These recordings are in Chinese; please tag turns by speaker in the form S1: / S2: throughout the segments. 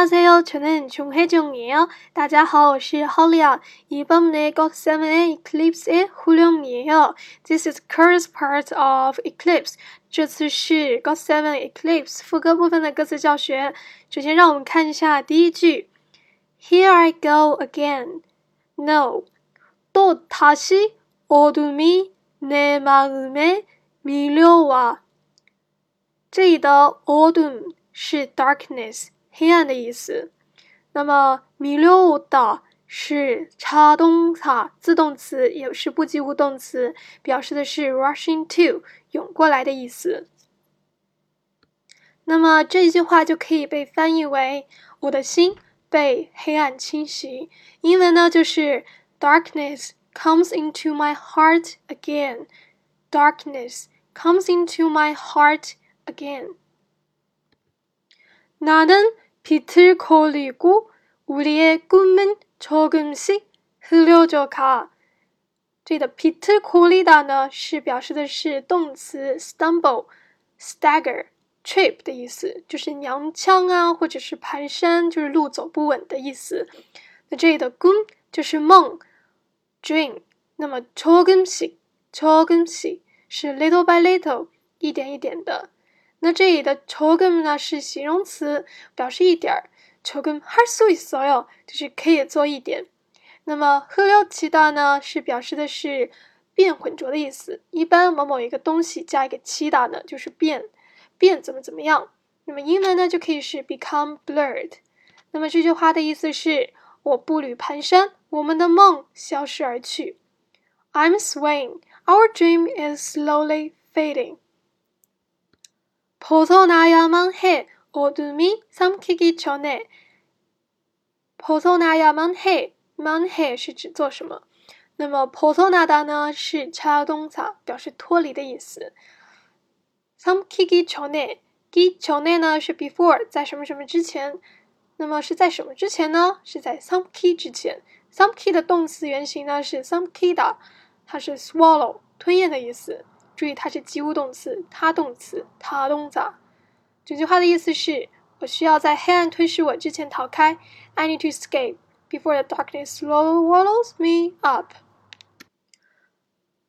S1: 안녕하세요. 저는 종혜정이에요. 大家好,我是 Holly. 이번에 got7의 Eclipse의 후렴이에요. This is chorus part of Eclipse. 这次是 got7 Eclipse 副歌部分的歌词教学。首先让我们看一下第一句。Here I go again. No. 또 다시 어둠이 내 마음에 밀려와. 这里的 어둠 是 darkness。 黑暗的意思。那么米溜的是差动词，自动词也是不及物动词，表示的是 rushing to 涌过来的意思。那么这一句话就可以被翻译为我的心被黑暗侵袭。英文呢就是 darkness comes into my heart again。darkness comes into my heart again。 나는 비틀거리고 우리의 꿈은 조금씩 흐려져 가。 这里的 비틀거리다 呢是表示的是动词 stumble、stagger、trip 的意思，就是踉跄啊，或者是蹒跚，就是路走不稳的意思。那这里的 꿈就是梦 dream。那么 조금씩、 조금씩 是 little by little，一点一点的。 那这里的 조금呢是形容词，表示一点儿。조금할수있어 요， 就是可以做一点。那么흐려지다呢是表示的是变混浊的意思。一般某某一个东西加一个치다呢，就是变变怎么怎么样。那么英文呢就可以是 become blurred。那么这句话的意思是我步履蹒跚，我们的梦消失而去。I'm swaying, our dream is slowly fading. 벗어나야만 해. 어둠이 삼키기 전에. 벗어나야만 해. man 해 是指做什么？那么 벗어나다呢 是차동사，表示脱离的意思。 삼키기 전에, 기 전에 呢是 before，在什么什么之前。那么是在什么之前呢？是在 삼키 之前。삼키 的动词原形呢是 삼키다，它是 swallow 吞咽的意思。 注意，它是及物动词，他动词，他动咋？整句话的意思是：我需要在黑暗吞噬我之前逃开。I need to escape before the darkness swallows me up.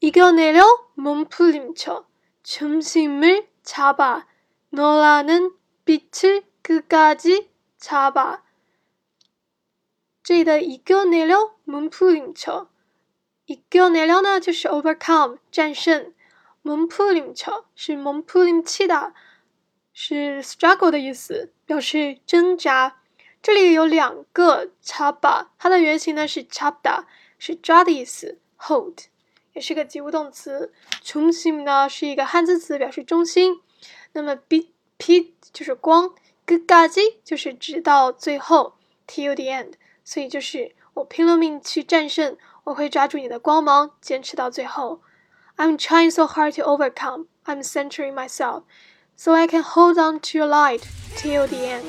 S1: 이겨내려 몸부림쳐 중심을 잡아 너라는 빛을 끝까지 잡아. 这里的 이겨내려 몸부림쳐 이겨내려呢就是 overcome 战胜。 蒙普林乔是蒙普林치다是 struggle 的意思，表示挣扎。这里有两个차 바， 它的原型呢是차 다， 是抓的意思，hold 也是个及物动词。中心呢是一个汉字词，表示中心。那么 b p 就是光，끝까지就是直到最后，till the end，所以就是我拼了命去战胜，我会抓住你的光芒，坚持到最后。 I'm trying so hard to overcome. I'm centering myself so I can hold on to your light till the end.